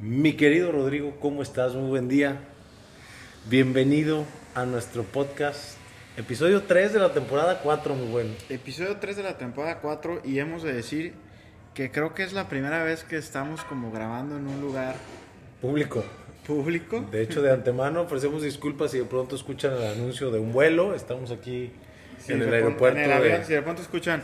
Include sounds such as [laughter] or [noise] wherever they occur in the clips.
Mi querido Rodrigo, ¿cómo estás? Muy buen día. Bienvenido a nuestro podcast, episodio 3 de la temporada 4, muy bueno. Episodio 3 de la temporada 4 y hemos de decir que creo que es la primera vez que estamos como grabando en un lugar Público. público. De hecho, de antemano ofrecemos disculpas si de pronto escuchan el anuncio de un vuelo. Estamos aquí Sí, en el de aeropuerto. en el avión, de- si de pronto escuchan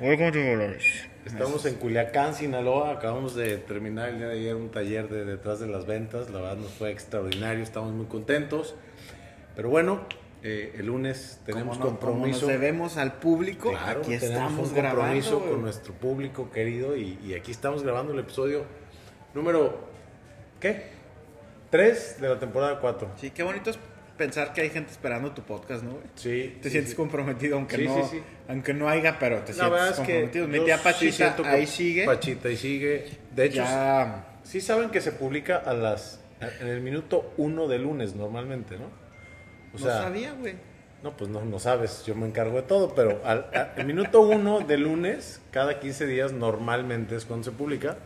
Welcome to Dolores. Estamos en Culiacán, Sinaloa. Acabamos de terminar el día de ayer un taller de detrás de las ventas. La verdad nos fue extraordinario. Estamos muy contentos. Pero bueno, eh, el lunes tenemos no- compromiso. nos debemos al público, Claro, aquí tenemos estamos un grabando. compromiso con nuestro público querido y, y aquí estamos grabando el episodio número ¿qué? 3 de la temporada 4. Sí, qué bonito es pensar que hay gente esperando tu podcast, ¿no? güey? Sí. Te sí, sientes sí. comprometido aunque Sí, no sí, sí. aunque no haya, pero te La sientes verdad es que comprometido. Mi tía Pachita ahí sigue. Pachita ahí sigue. De hecho, ya sí saben que se publica a las en el minuto 1 de lunes normalmente, ¿no? O no sabía, güey. No, pues no, no sabes, yo me encargo de todo, pero al, el minuto uno de lunes, cada 15 días normalmente es cuando se publica,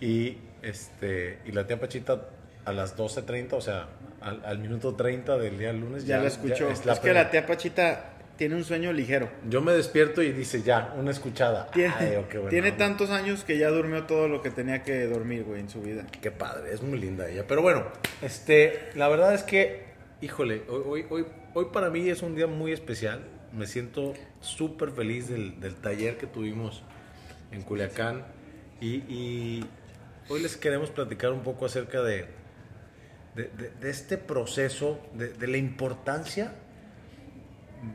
y, este, y la tía Pachita a las 12.30, o sea, al, al minuto 30 del día lunes Ya, lo escuchó. es es la que la tía Pachita tiene un sueño ligero. Yo me despierto y dice ya, una escuchada. Tiene, Ay, oh, tiene tantos años que ya durmió todo lo que tenía que dormir, güey, en su vida. Qué padre, es muy linda ella. Pero bueno, este, la verdad es que, híjole, hoy, hoy, hoy, hoy para mí es un día muy especial. Me siento súper feliz del, del taller que tuvimos en Culiacán. Y, y hoy les queremos platicar un poco acerca de, de, de- este proceso, de, la importancia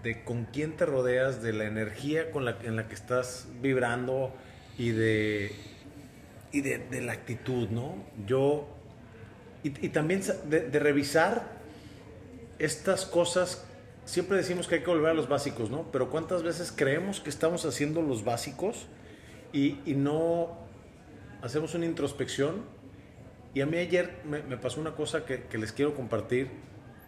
de con quién te rodeas, de la energía con la, en la que estás vibrando y de, y de, la actitud, ¿no? Yo, y, y también de revisar estas cosas, siempre decimos que hay que volver a los básicos, ¿no? Pero ¿cuántas veces creemos que estamos haciendo los básicos y, y no hacemos una introspección? Y a mí ayer me, me pasó una cosa que, que les quiero compartir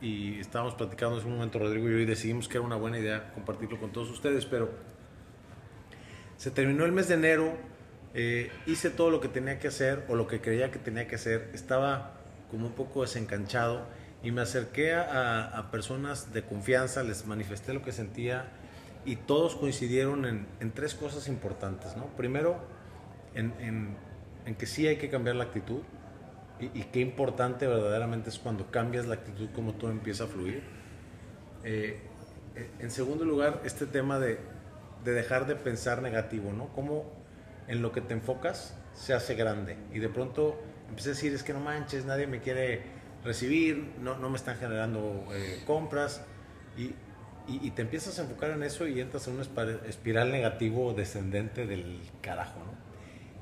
y estábamos platicando en ese momento Rodrigo y yo y decidimos que era una buena idea compartirlo con todos ustedes, pero se terminó el mes de enero, eh, hice todo lo que tenía que hacer o lo que creía que tenía que hacer, estaba como un poco desencanchado y me acerqué a, a personas de confianza, les manifesté lo que sentía y todos coincidieron en, en tres cosas importantes. ¿no? Primero, en, en- en que sí hay que cambiar la actitud y, y qué importante verdaderamente es cuando cambias la actitud, cómo todo empieza a fluir. Eh, eh, en segundo lugar, este tema de, de dejar de pensar negativo, ¿no? Cómo en lo que te enfocas se hace grande. Y de pronto empecé a decir, es que no manches, nadie me quiere recibir, no, no me están generando eh, compras. Y, y- y te empiezas a enfocar en eso y entras en una espiral negativo descendente del carajo, ¿no?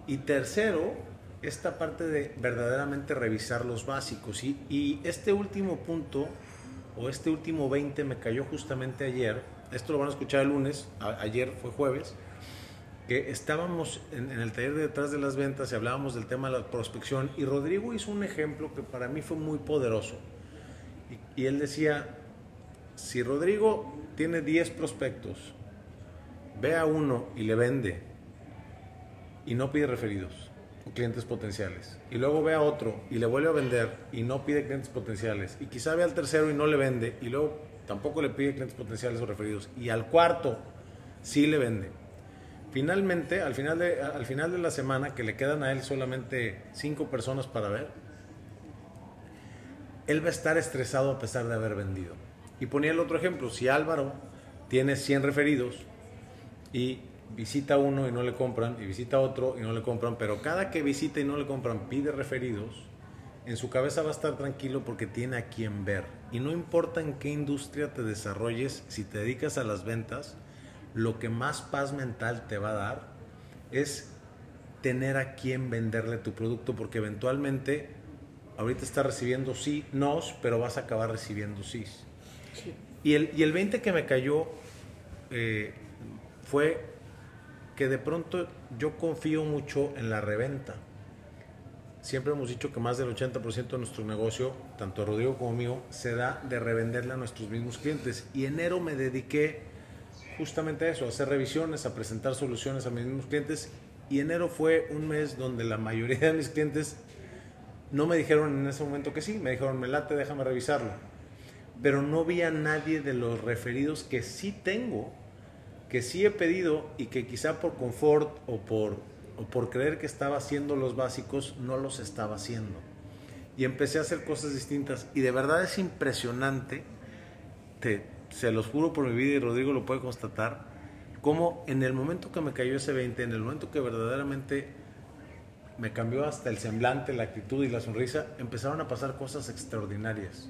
Y tercero, esta parte de verdaderamente revisar los básicos. Y, y este último punto, o este último 20, me cayó justamente ayer. Esto lo van a escuchar el lunes, a- ayer fue jueves, que estábamos en, en el taller de detrás de las ventas y hablábamos del tema de la prospección. Y Rodrigo hizo un ejemplo que para mí fue muy poderoso. Y, y él decía, si Rodrigo tiene 10 prospectos, ve a uno y le vende y no pide referidos clientes potenciales. Y luego ve a otro y le vuelve a vender y no pide clientes potenciales. Y quizá ve al tercero y no le vende y luego tampoco le pide clientes potenciales o referidos. Y al cuarto sí le vende. Finalmente, al final de, al final de la semana, que le quedan a él solamente cinco personas para ver, él va a estar estresado a pesar de haber vendido. Y ponía el otro ejemplo, si Álvaro tiene 100 referidos y visita uno y no le compran, y visita otro y no le compran, pero cada que visita y no le compran pide referidos, en su cabeza va a estar tranquilo porque tiene a quien ver. Y no importa en qué industria te desarrolles, si te dedicas a las ventas, lo que más paz mental te va a dar es tener a quien venderle tu producto, porque eventualmente ahorita estás recibiendo sí, nos, pero vas a acabar recibiendo sí. Y, el, y el 20 que me cayó eh, fue que de pronto yo confío mucho en la reventa. Siempre hemos dicho que más del 80% de nuestro negocio, tanto Rodrigo como mío, se da de revenderle a nuestros mismos clientes. Y enero me dediqué justamente a eso, a hacer revisiones, a presentar soluciones a mis mismos clientes Y enero fue un mes donde la mayoría de mis clientes no me dijeron en ese momento que sí, me dijeron, me late, déjame revisarlo. Pero no vi a nadie de los referidos que sí tengo, que sí he pedido y que quizá por confort o por, o por creer que estaba haciendo los básicos, no los estaba haciendo. Y empecé a hacer cosas distintas. Y de verdad es impresionante, te, se los juro por mi vida y Rodrigo lo puede constatar, cómo en el momento que me cayó ese 20, en el momento que verdaderamente me cambió hasta el semblante, la actitud y la sonrisa, empezaron a pasar cosas extraordinarias.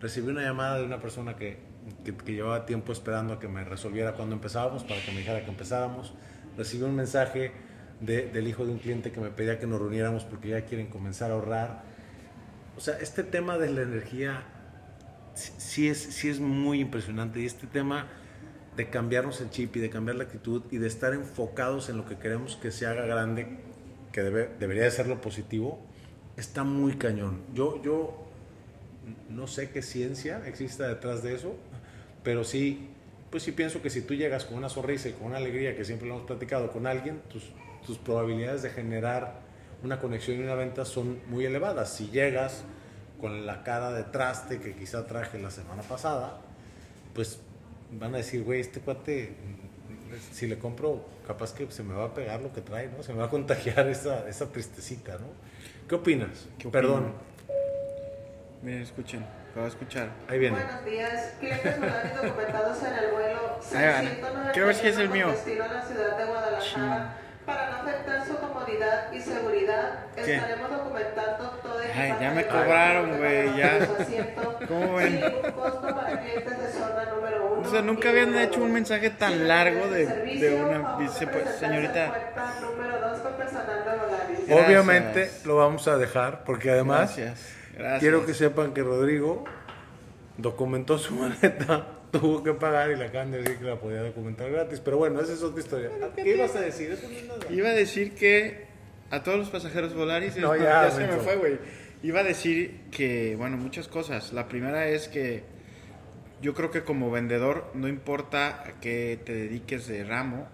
Recibí una llamada de una persona que, que, llevaba tiempo esperando a que me resolviera cuando empezábamos, para que me dijera que empezáramos. Recibí un mensaje de, del hijo de un cliente que me pedía que nos reuniéramos porque ya quieren comenzar a ahorrar. O sea, este tema de la energía sí es, sí es muy impresionante y este tema de cambiarnos el chip y de cambiar la actitud y de estar enfocados en lo que queremos que se haga grande que debería de ser lo positivo, está muy cañón. Yo, yo no sé qué ciencia exista detrás de eso, pero sí, pues sí pienso que si tú llegas con una sonrisa y con una alegría, que siempre lo hemos platicado con alguien, tus, tus probabilidades de generar una conexión y una venta son muy elevadas. Si llegas con la cara de traste que quizá traje la semana pasada, pues van a decir, güey, este cuate si le compro, capaz que se me va a pegar lo que trae, ¿no? Se me va a contagiar esa, esa tristecita, ¿no? ¿Qué opinas? Perdón. Miren, escuchen, lo va a escuchar. Ahí viene. Buenos días, clientes documentados en el vuelo Quiero ver si es el mío. Destino a la ciudad de Guadalajara. Para no afectar su comodidad y seguridad, estaremos documentando todo el Ay, ya me cobraron, güey, ya. ¿Cómo ven? Sin costo para clientes de zona número uno. O sea, nunca habían hecho un mensaje tan largo de, de una dice, pues, señorita. Obviamente lo vamos a dejar porque además quiero que sepan que Rodrigo documentó su [laughs] maleta tuvo que pagar y la acaban de decir que la podía documentar gratis. Pero bueno, esa es otra historia. ¿Qué ibas a decir? Eso Iba a decir que a todos los pasajeros Volaris. No, ya, se me fue, güey. Iba a decir que, bueno, muchas cosas. La primera es que yo creo que como vendedor, no importa a qué te dediques de ramo,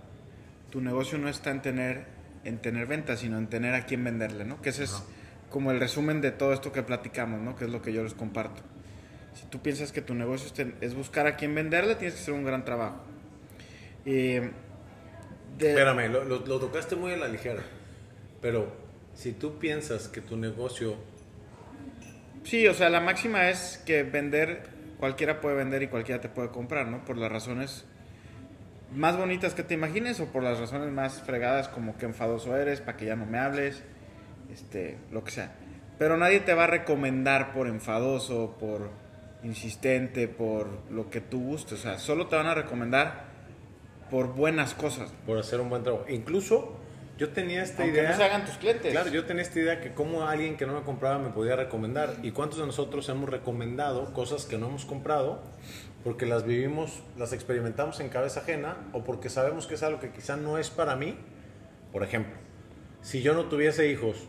tu negocio no está en tener, en tener ventas, sino en tener a quién venderle, ¿no? Que ese es como el resumen de todo esto que platicamos, ¿no? Que es lo que yo les comparto. Si tú piensas que tu negocio es buscar a quién venderle, tienes que hacer un gran trabajo. Espérame, lo, tocaste muy a la ligera. Pero si tú piensas que tu negocio... Sí, o sea, la máxima es que vender, cualquiera puede vender y cualquiera te puede comprar, ¿no? Por las razones más bonitas que te imagines o por las razones más fregadas como que enfadoso eres, para que ya no me hables, este, lo que sea. Pero nadie te va a recomendar por enfadoso, por insistente, por lo que tú gustes. O sea, solo te van a recomendar por buenas cosas. Por hacer un buen trabajo. Incluso yo tenía esta idea. no se hagan tus clientes. Claro, yo tenía esta idea que como alguien que no me compraba me podía recomendar. ¿Y cuántos de nosotros hemos recomendado cosas que no hemos comprado porque las vivimos, las experimentamos en cabeza ajena o porque sabemos que es algo que quizá no es para mí? Por ejemplo, si yo no tuviese hijos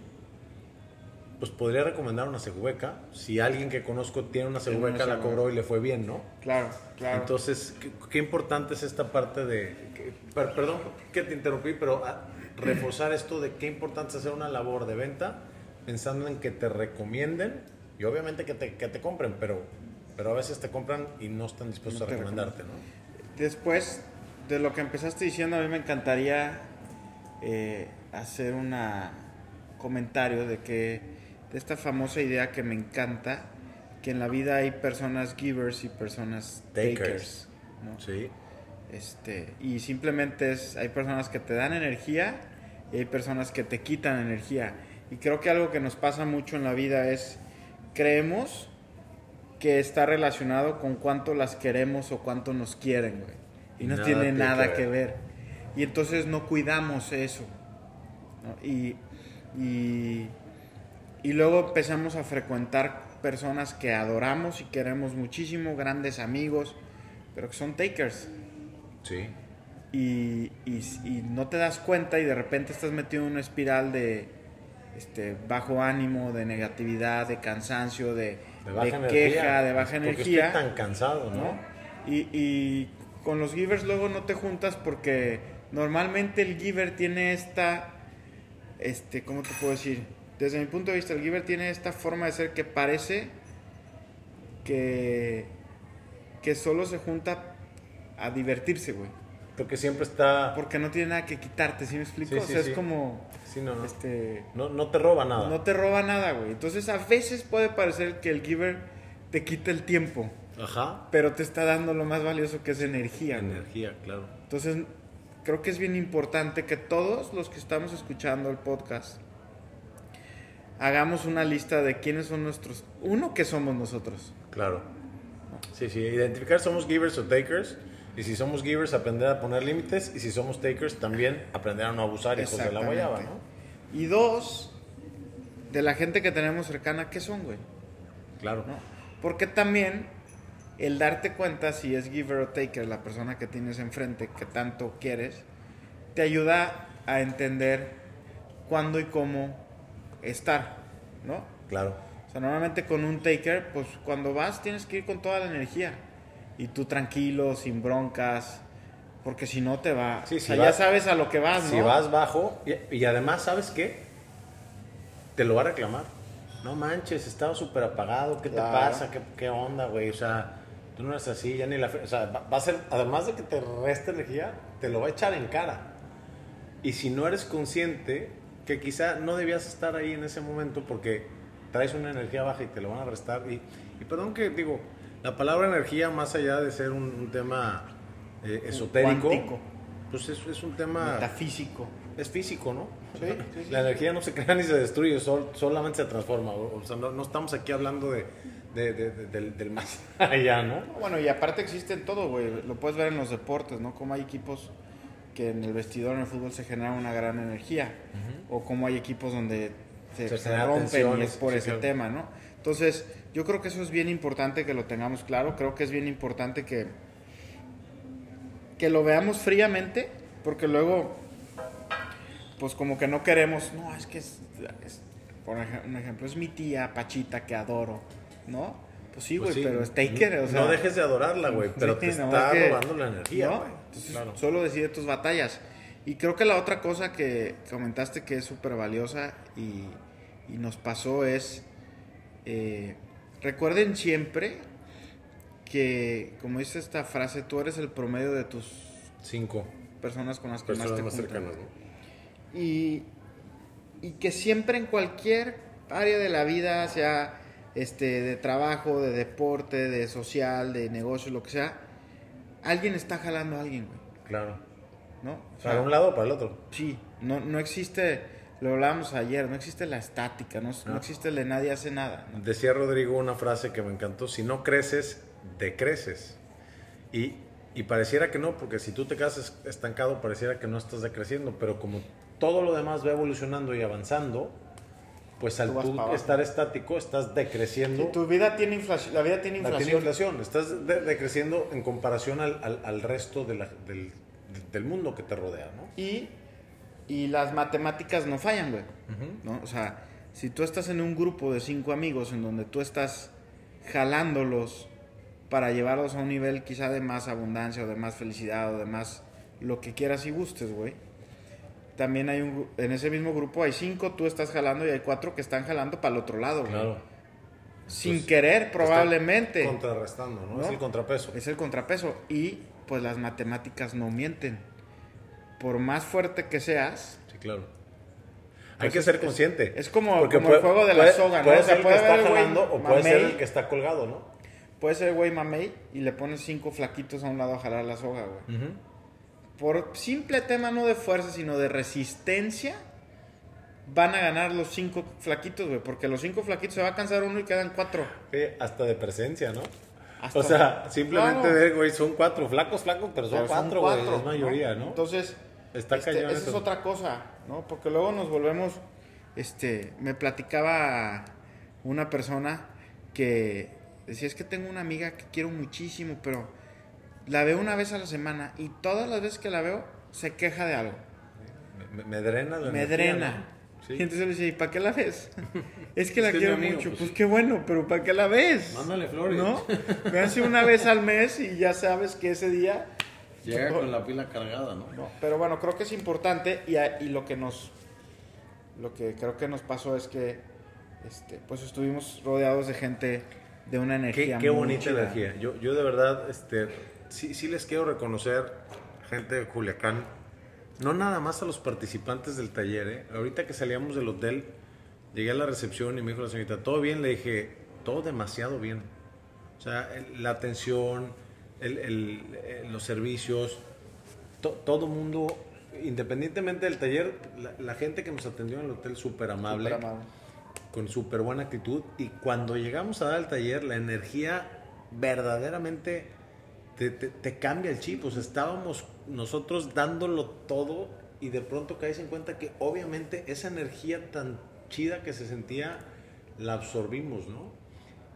pues podría recomendar una segubeca. Si alguien que conozco tiene una segubeca, la cobró y le fue bien, ¿no? Claro, claro. Entonces, qué, importante es esta parte de... perdón que te interrumpí, pero ah, reforzar esto de qué importante es hacer una labor de venta pensando en que te recomienden y obviamente que te, que te compren, pero, pero a veces te compran y no están dispuestos a recomendarte, ¿no? Después de lo que empezaste diciendo, a mí me encantaría eh, hacer un comentario de que de esta famosa idea que me encanta, que en la vida hay personas givers y personas takers. Sí. Este, y simplemente es, hay personas que te dan energía y hay personas que te quitan energía. Y creo que algo que nos pasa mucho en la vida es, creemos que está relacionado con cuánto las queremos o cuánto nos quieren, güey. Y no tiene nada que ver. Y entonces no cuidamos eso. Y, y y luego empezamos a frecuentar personas que adoramos y queremos muchísimo, grandes amigos, pero que son takers. Sí. Y, y, no te das cuenta y de repente estás metido en una espiral de este, bajo ánimo, de negatividad, de cansancio, de, queja, de baja energía. Estoy tan cansado, ¿no? Y, y con los givers luego no te juntas porque normalmente el giver tiene esta este, ¿cómo te puedo decir? Desde mi punto de vista, el giver tiene esta forma de ser que parece que, que solo se junta a divertirse, güey. Porque siempre está... Porque no tiene nada que quitarte, ¿sí me explico? Sí, o sea, sí. es como, Sí, no, no. este, No, no te roba nada. no te roba nada, güey. Entonces, a veces puede parecer que el giver te quita el tiempo, Ajá. pero te está dando lo más valioso que es energía, güey. Energía, claro. Entonces, creo que es bien importante que todos los que estamos escuchando el podcast hagamos una lista de quiénes son nuestros. Uno, que somos nosotros. Claro. Sí, sí. Identificar somos givers o takers. Y si somos givers, aprender a poner límites. Y si somos takers, también aprender a no abusar hijos de la guayaba, ¿no? Y dos, de la gente que tenemos cercana, ¿qué son, güey? Claro. ¿No? Porque también el darte cuenta si es giver o taker la persona que tienes enfrente, que tanto quieres, te ayuda a entender cuándo y cómo estar, ¿no? Claro. O sea, normalmente con un taker, pues cuando vas tienes que ir con toda la energía. Y tú tranquilo, sin broncas, porque si no te va... Sí, o si sea, vas- ya sabes a lo que vas, Si ¿no? vas bajo, y, y además, ¿sabes qué? Te lo va a reclamar. No manches, estaba súper apagado. ¿Qué Claro. te pasa? ¿Qué, qué onda, güey? O sea, tú no eres así, ya ni la. O sea, va, va a ser, además de que te resta energía, te lo va a echar en cara. Y si no eres consciente, que quizá no debías estar ahí en ese momento porque traes una energía baja y te lo van a restar. Y, y perdón que digo, la palabra energía, más allá de ser un, un tema eh, esotérico, Cuántico. pues es, es un tema Metafísico. es físico, ¿no? Sí, sí, sí. La energía no se crea ni se destruye, sol- solamente se transforma. O, o sea, no, no estamos aquí hablando de, de- de- de- del, del más [laughs] allá, ¿no? Bueno, y aparte existe en todo, güey. Lo puedes ver en los deportes, ¿no? Como hay equipos que en el vestidor en el fútbol se genera una gran energía. O como hay equipos donde se, Se rompen y es por sí, ese claro. tema, ¿no? Entonces, yo creo que eso es bien importante que lo tengamos claro. Creo que es bien importante que, que lo veamos fríamente, porque luego, pues como que no queremos, no, es que es, es- por un ejemplo, es mi tía Pachita que adoro, ¿no? Pues sí, güey, Pues sí, pero es taker, o sea. no dejes de adorarla, güey, pero Sí, te no, está que- robando la energía, ¿no? güey. Entonces, Claro. solo decide tus batallas. Y creo que la otra cosa que comentaste que es súper valiosa y, y nos pasó es, eh, recuerden siempre que, como dice esta frase, tú eres el promedio de tus Cinco personas con las que personas más te más cercanas, ¿no? Y, y que siempre en cualquier área de la vida, sea este, de trabajo, de deporte, de social, de negocio, lo que sea, alguien está jalando a alguien, güey. Claro. ¿No? O Para sea, un lado o para el otro. Sí, no, no existe, lo hablábamos ayer, no existe la estática, no, no No. existe el de nadie hace nada. ¿no? Decía Rodrigo una frase que me encantó, si no creces, decreces. Y, y pareciera que no, porque si tú te quedas es- estancado, pareciera que no estás decreciendo, pero como todo lo demás va evolucionando y avanzando, pues al Tú estar estático, estás decreciendo. Tu vida tiene inflación, la vida tiene La inflación. tiene inflación, estás de- decreciendo en comparación al, al- al resto de la- del, del mundo que te rodea, ¿no? Y, y las matemáticas no fallan, güey. ¿no? O sea, si tú estás en un grupo de cinco amigos en donde tú estás jalándolos para llevarlos a un nivel quizá de más abundancia o de más felicidad o de más lo que quieras y gustes, güey. También hay un, en ese mismo grupo hay cinco, tú estás jalando y hay cuatro que están jalando para el otro lado, güey. Claro. Sin Pues, querer, probablemente. Contrarrestando, ¿no? ¿No? Es el contrapeso. Es el contrapeso. Y pues las matemáticas no mienten. Por más fuerte que seas, Sí, claro. Pues Hay que es- ser consciente. es como- Porque como el juego de la puede- soga, ¿no? Puede O sea, ser el puede que está el güey jalando o puede ser el que está colgado, ¿no? puede ser el güey mamey y le pones cinco flaquitos a un lado a jalar la soga, güey. Por simple tema no de fuerza, sino de resistencia, van a ganar los cinco flaquitos, güey. Porque los cinco flaquitos se va a cansar uno y quedan cuatro. Sí, hasta de presencia, ¿no? Hasta- o sea, simplemente Claro. de, güey, son cuatro, flacos, flacos, pero son Pero cuatro, güey, es mayoría, ¿no? Entonces, Está este, esa eso. es otra cosa, ¿no? Porque luego nos volvemos, este, me platicaba una persona que decía, es que tengo una amiga que quiero muchísimo, pero la veo una vez a la semana y todas las veces que la veo se queja de algo. me, me drena la me energía, drena. ¿no? Sí. Y entonces le decía, ¿y para qué la ves? [laughs] es que la quiero amigo, mucho. pues Pues, qué bueno, pero ¿para qué la ves? Mándale flores. ¿No? [laughs] Me hace una vez al mes y ya sabes que ese día... Llega con la pila cargada, ¿no? No, pero bueno, creo que es importante y, a- y lo que nos lo que creo que nos pasó es que este, pues estuvimos rodeados de gente de una Qué, energía qué muy bonita chida. energía. Yo, yo de verdad, este, sí, sí les quiero reconocer, gente de Culiacán, no nada más a los participantes del taller. ¿eh? Ahorita que salíamos del hotel, llegué a la recepción y me dijo la señorita, ¿todo bien? Le dije, todo demasiado bien. O sea, el- la atención, el- el- eh, los servicios, to- todo mundo, independientemente del taller, la, la gente que nos atendió en el hotel súper amable Súper amable. con súper buena actitud y cuando llegamos a dar el taller la energía verdaderamente te, te- te cambia el chip, o sea, estábamos nosotros dándolo todo y de pronto caes en cuenta que obviamente esa energía tan chida que se sentía la absorbimos, ¿no?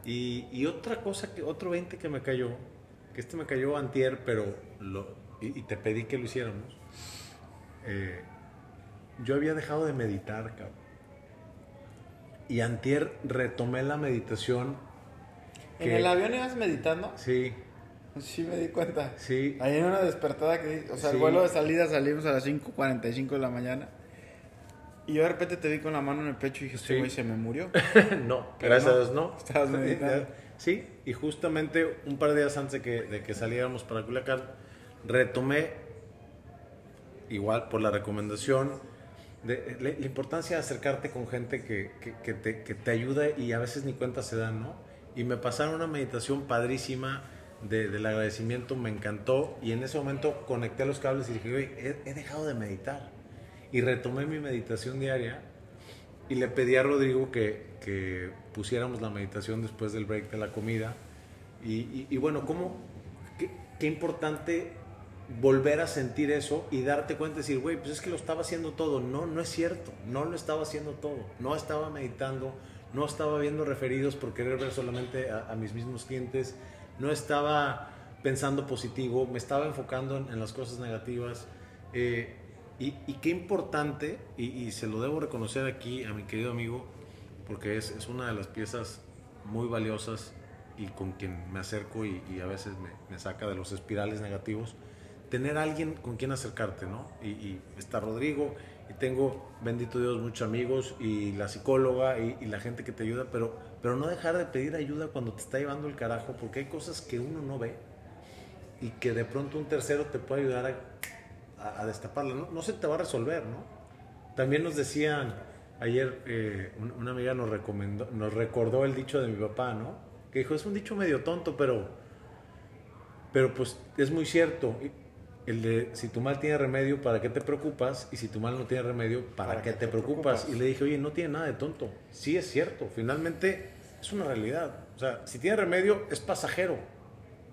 Y, y otra cosa, que otro 20 que me cayó, que este me cayó antier, pero lo, y, y te pedí que lo hiciéramos, eh, yo había dejado de meditar, cabrón. Y antier retomé la meditación. ¿En el avión ibas meditando? Sí, Sí, me di cuenta. sí. Ahí en una despertada que, o sea, el vuelo de salida salimos a las 5.45 de la mañana. Y yo de repente te vi con la mano en el pecho y dije, este Sí. güey se me murió. [laughs] no, Pero gracias no, a Dios no. estabas meditando. Sí, y justamente un par de días antes de que, de que saliéramos para Culiacán, retomé, igual por la recomendación, de la, la importancia de acercarte con gente que, que- que te, que te ayuda y a veces ni cuenta se dan, ¿no? Y me pasaron una meditación padrísima de- del agradecimiento, me encantó y en ese momento conecté los cables y dije, oye, he, dejado de meditar. Y retomé mi meditación diaria y le pedí a Rodrigo que, que pusiéramos la meditación después del break de la comida. Y, bueno, ¿cómo? Qué, qué importante volver a sentir eso y darte cuenta y decir, güey, pues es que lo estaba haciendo todo. No, no es cierto. No lo estaba haciendo todo. No estaba meditando. No estaba viendo referidos por querer ver solamente a, a mis mismos clientes. No estaba pensando positivo. Me estaba enfocando en, las cosas negativas. Eh, y, qué importante, y, se lo debo reconocer aquí a mi querido amigo, porque es, es una de las piezas muy valiosas y con quien me acerco y, a veces me, me saca de los espirales negativos, tener alguien con quien acercarte, ¿no? Y está Rodrigo, y tengo, bendito Dios, muchos amigos, y la psicóloga, y, la gente que te ayuda, pero, pero no dejar de pedir ayuda cuando te está llevando el carajo, porque hay cosas que uno no ve y que de pronto un tercero te puede ayudar a, a, destaparla. No, no se te va a resolver, ¿no? También nos decían, ayer eh, un- una amiga nos, recomendó, nos recordó el dicho de mi papá, ¿no? Que dijo, es un dicho medio tonto, pero, pero pues es muy cierto. El de, si tu mal tiene remedio, ¿para qué te preocupas? Y si tu mal no tiene remedio, ¿para, qué te, preocupas? Y le dije, oye, no tiene nada de tonto. Sí es cierto, finalmente es una realidad. O sea, si tiene remedio, es pasajero.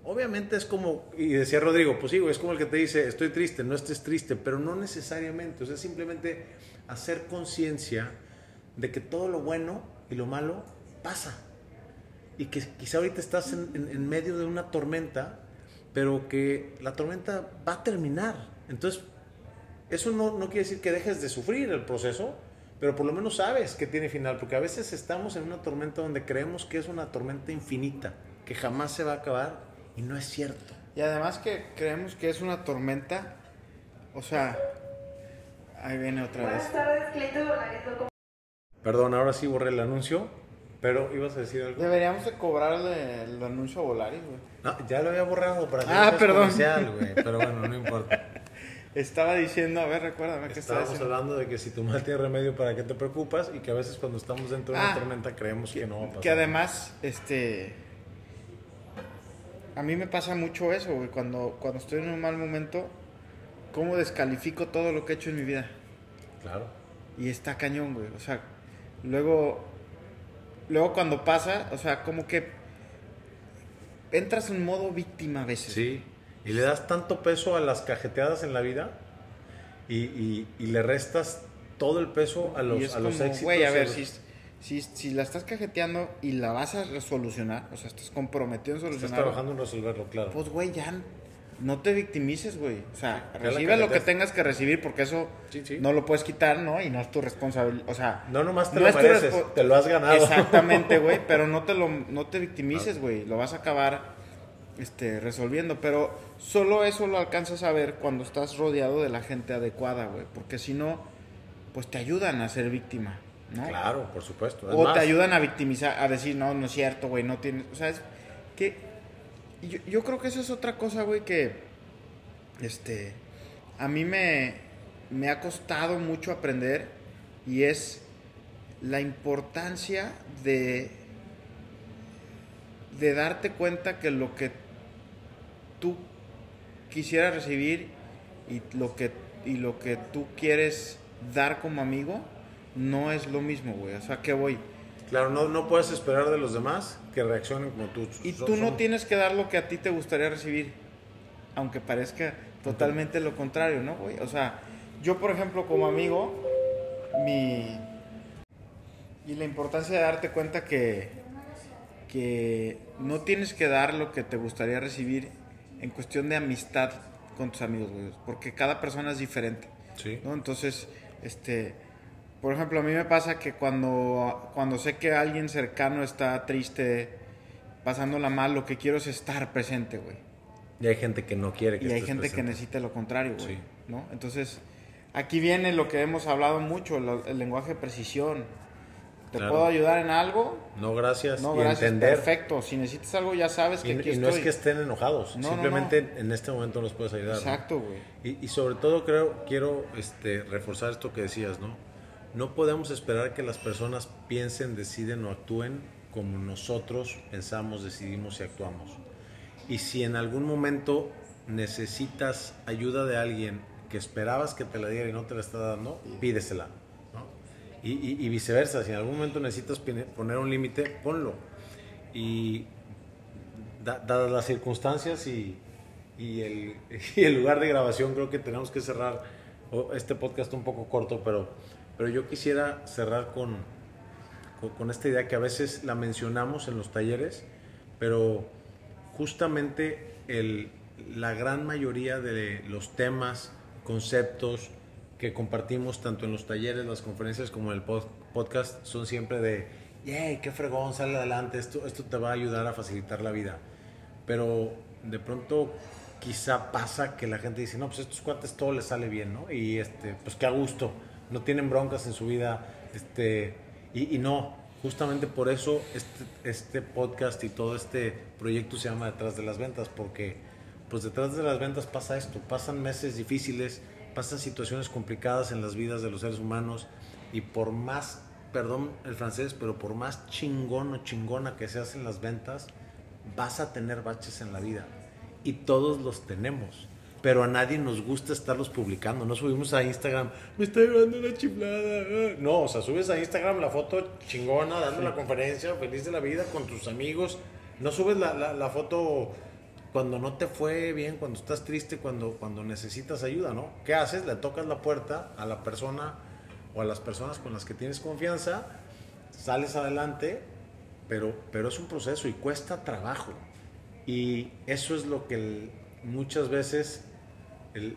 Obviamente es como, y decía Rodrigo, pues sí, es como el que te dice, estoy triste, no estés triste, pero no necesariamente, o sea, simplemente hacer conciencia de que todo lo bueno y lo malo pasa. Y que quizá ahorita estás en, en- en medio de una tormenta, pero que la tormenta va a terminar. Entonces, eso no, no quiere decir que dejes de sufrir el proceso, pero por lo menos sabes que tiene final, porque a veces estamos en una tormenta donde creemos que es una tormenta infinita, que jamás se va a acabar, y no es cierto. Y además que creemos que es una tormenta. O sea, ahí viene otra vez. Buenas tardes. Perdón, ahora sí borré el anuncio, pero ibas a decir algo. Deberíamos de cobrarle el anuncio a Volaris, güey. No, ya lo había borrado para hacer Ah, un perdón. comercial, güey, [laughs] pero bueno, no importa. Estaba diciendo, a ver, recuérdame estaba Estábamos diciendo. hablando de que si tu mal tiene remedio, ¿para qué te preocupas? Y que a veces cuando estamos dentro de una Ah, tormenta creemos que, no va a pasar. Que además, este. A mí me pasa mucho eso, güey. Cuando, cuando estoy en un mal momento, ¿cómo descalifico todo lo que he hecho en mi vida? Claro. Y está cañón, güey. O sea, luego. Luego cuando pasa, o sea, como que. Entras en modo víctima a veces. Sí. Y le das tanto peso a las cajeteadas en la vida y, y- y le restas todo el peso a los, y es a los éxitos. güey, a ver, si, si, si la estás cajeteando y la vas a solucionar, o sea, estás comprometido en Estás solucionarlo, trabajando en resolverlo, claro. pues, güey, ya no te victimices, güey. O sea, recibe lo que tengas que recibir porque eso Sí, sí. no lo puedes quitar, ¿no? Y no es tu responsabilidad, o sea... no nomás te no lo es mereces, te lo has ganado. Exactamente, güey, [laughs] pero no te lo no te victimices, güey, lo vas a acabar este resolviendo, pero solo eso lo alcanzas a ver cuando estás rodeado de la gente adecuada, güey, porque si no pues te ayudan a ser víctima, ¿no? Claro, por supuesto. Es O más, te ayudan a victimizar, a decir, no, no es cierto, güey, no tienes. O sea, es que. Yo, yo creo que esa es otra cosa, güey, que. Este. A mí me. Me ha costado mucho aprender. Y es. La importancia de. De darte cuenta que lo que tú quisieras recibir y lo que, y lo que tú quieres dar como amigo no es lo mismo, güey. O sea, que voy. Claro, no, no puedes esperar de los demás que reaccionen como tú. Y tú no tienes que dar lo que a ti te gustaría recibir, aunque parezca totalmente lo contrario, ¿no, güey? O sea, yo, por ejemplo, como amigo, mi... Y la importancia de darte cuenta que, que no tienes que dar lo que te gustaría recibir en cuestión de amistad con tus amigos, güey. Porque cada persona es diferente. Sí. ¿no? Entonces, este, por ejemplo, a mí me pasa que cuando, cuando sé que alguien cercano está triste, pasándola mal, lo que quiero es estar presente, güey. Y hay gente que no quiere que Y hay gente que presente. necesita lo contrario, güey. Sí. ¿no? Entonces, aquí viene lo que hemos hablado mucho, el, el lenguaje de precisión. ¿Te Claro. puedo ayudar en algo? No, gracias. No, y gracias, entender. perfecto. Si necesitas algo, ya sabes que Y, aquí y no estoy. es que estén enojados, No, no, simplemente en este momento nos puedes ayudar. ¿no? Exacto, güey. Y, y sobre todo creo, quiero este, reforzar esto que decías, ¿no? No podemos esperar que las personas piensen, deciden o actúen como nosotros pensamos, decidimos y actuamos. Y si en algún momento necesitas ayuda de alguien que esperabas que te la diera y no te la está dando, pídesela. ¿no? Y, y- y viceversa, si en algún momento necesitas poner un límite, ponlo. Y da- dadas las circunstancias y, y el, [laughs] y el lugar de grabación, creo que tenemos que cerrar este podcast un poco corto, pero, pero yo quisiera cerrar con, con, con esta idea que a veces la mencionamos en los talleres, pero justamente el, la gran mayoría de los temas, conceptos que compartimos tanto en los talleres, las conferencias como en el pod- podcast son siempre de, ¡yay, qué fregón, sale adelante! Esto, esto te va a ayudar a facilitar la vida. Pero de pronto quizá pasa que la gente dice, no, pues a estos cuates todo les sale bien, ¿no? Y este, pues qué a gusto, no tienen broncas en su vida, este, y, no, justamente por eso este, este podcast y todo este proyecto se llama Detrás de las Ventas, porque pues detrás de las ventas pasa esto, pasan meses difíciles, pasan situaciones complicadas en las vidas de los seres humanos, y por más, perdón el francés, pero por más chingón o chingona que seas en las ventas, vas a tener baches en la vida. Y todos los tenemos. Pero a nadie nos gusta estarlos publicando. No subimos a Instagram, me está llevando una chiflada. ah". No, o sea, subes a Instagram la foto chingona, dando la conferencia, feliz de la vida con tus amigos. No subes la, la- la foto cuando no te fue bien, cuando estás triste, cuando, cuando necesitas ayuda, ¿no? ¿Qué haces? Le tocas la puerta a la persona o a las personas con las que tienes confianza, sales adelante, pero, pero es un proceso y cuesta trabajo. Y eso es lo que el- muchas veces el-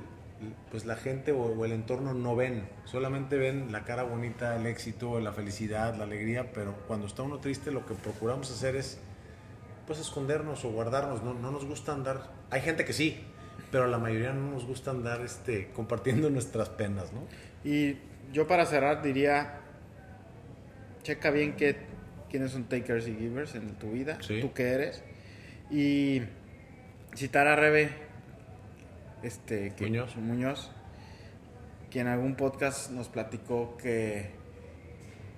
pues la gente o, el entorno no ven. Solamente ven la cara bonita, el éxito, la felicidad, la alegría, pero cuando está uno triste lo que procuramos hacer es pues escondernos o guardarnos. No, no nos gusta andar. Hay gente que sí, pero la mayoría no nos gusta andar este, compartiendo [laughs] nuestras penas, ¿no? Y yo para cerrar diría, checa bien qué, quiénes son takers y givers en tu vida, Sí. tú qué eres. Y citar a Rebe este, que- Muñoz. Muñoz, que en algún podcast nos platicó que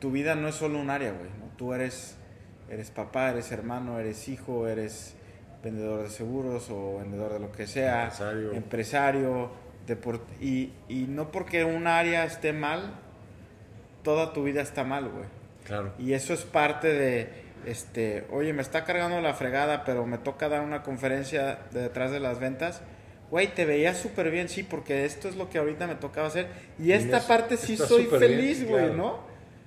tu vida no es solo un área, güey. ¿no? Tú eres, eres papá, eres hermano, eres hijo, eres vendedor de seguros o vendedor de lo que sea, Empresario. empresario, deport- y, y no porque un área esté mal, toda tu vida está mal, güey. Claro. Y eso es parte de, este, oye, me está cargando la fregada, pero me toca dar una conferencia de detrás de las ventas. Güey, te veías súper bien, sí, porque esto es lo que ahorita me tocaba hacer. Y esta es- parte sí soy feliz, güey, claro. ¿no?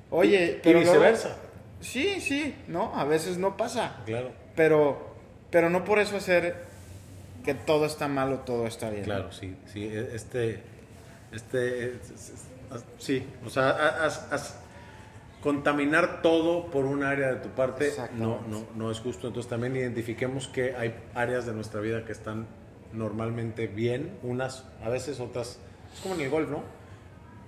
Oye, y pero viceversa. sí, sí, ¿no? A veces no pasa. Claro. Pero, pero no por eso hacer que todo está mal o todo está bien. Claro, sí, sí, e- este, este, sí, o sea, a- as- as- contaminar todo por un área de tu parte no, no, no es justo, entonces también identifiquemos que hay áreas de nuestra vida que están normalmente bien, unas, a veces otras, es como en el golf, ¿no?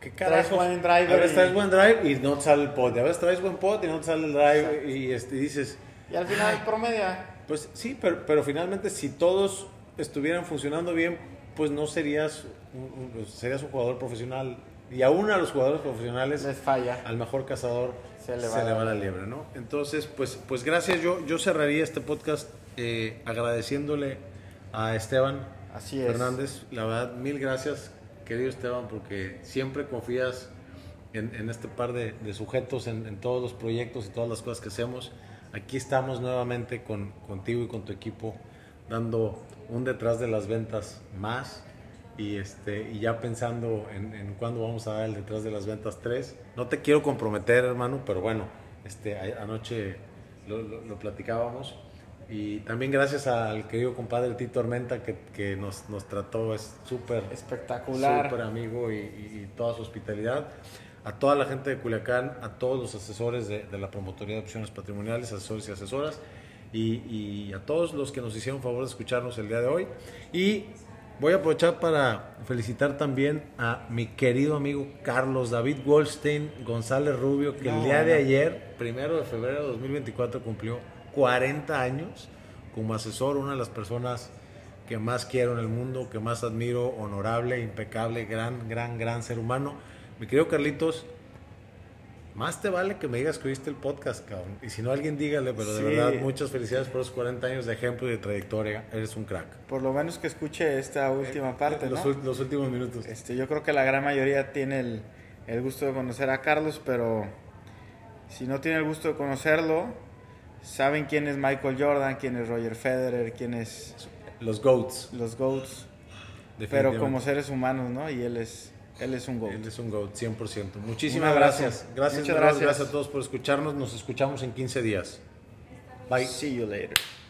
¿qué Traes carajos? buen driver A veces y- traes buen drive y no te sale el pot. Y a veces traes buen pot y no te sale el drive. Y este, dices, Y al final promedia. pues sí, pero, pero finalmente si todos estuvieran funcionando bien, pues no serías un, un- serías un jugador profesional. Y aún a los jugadores profesionales, Les falla. al mejor cazador Se se le le va va, la la liebre, ¿no? Entonces, pues, pues gracias. Yo, yo cerraría este podcast eh, agradeciéndole a Esteban Así es. Fernández. La verdad, mil gracias, querido Esteban, porque siempre confías en, en este par de, de sujetos, en, en todos los proyectos y todas las cosas que hacemos. Aquí estamos nuevamente con, contigo y con tu equipo, dando un detrás de las ventas más y, este, y ya pensando en, en cuándo vamos a dar el detrás de las ventas 3. No te quiero comprometer, hermano, pero bueno, este, anoche lo, lo- lo platicábamos. Y también gracias al querido compadre Tito Armenta que, que nos, nos trató, es súper Espectacular. súper amigo y, y- toda su hospitalidad. A toda la gente de Culiacán, a todos los asesores de, de la Promotoría de Opciones Patrimoniales, asesores y asesoras, y, y a todos los que nos hicieron favor de escucharnos el día de hoy. Y voy a aprovechar para felicitar también a mi querido amigo Carlos David Goldstein González Rubio, que No, el día de ayer, primero de febrero de 2024, cumplió 40 años como asesor, una de las personas que más quiero en el mundo, que más admiro, honorable, impecable, gran, gran, gran ser humano. Mi querido Carlitos, más te vale que me digas que oíste el podcast, cabrón. Y si no, alguien dígale, pero de Sí. verdad, muchas felicidades por esos 40 años de ejemplo y de trayectoria. Eres un crack. Por lo menos que escuche esta última parte, los, ¿no? los últimos minutos. Este, yo creo que la gran mayoría tiene el, el gusto de conocer a Carlos, pero si no tiene el gusto de conocerlo, saben quién es Michael Jordan, quién es Roger Federer, quién es Los GOATs. los GOATs, pero como seres humanos, ¿no? Y él es, él es un GOAT. Él es un GOAT, 100%. Un Muchísimas gracias. Gracias, Muchas gracias. gracias a todos por escucharnos. Nos escuchamos en 15 días. Bye. See you later.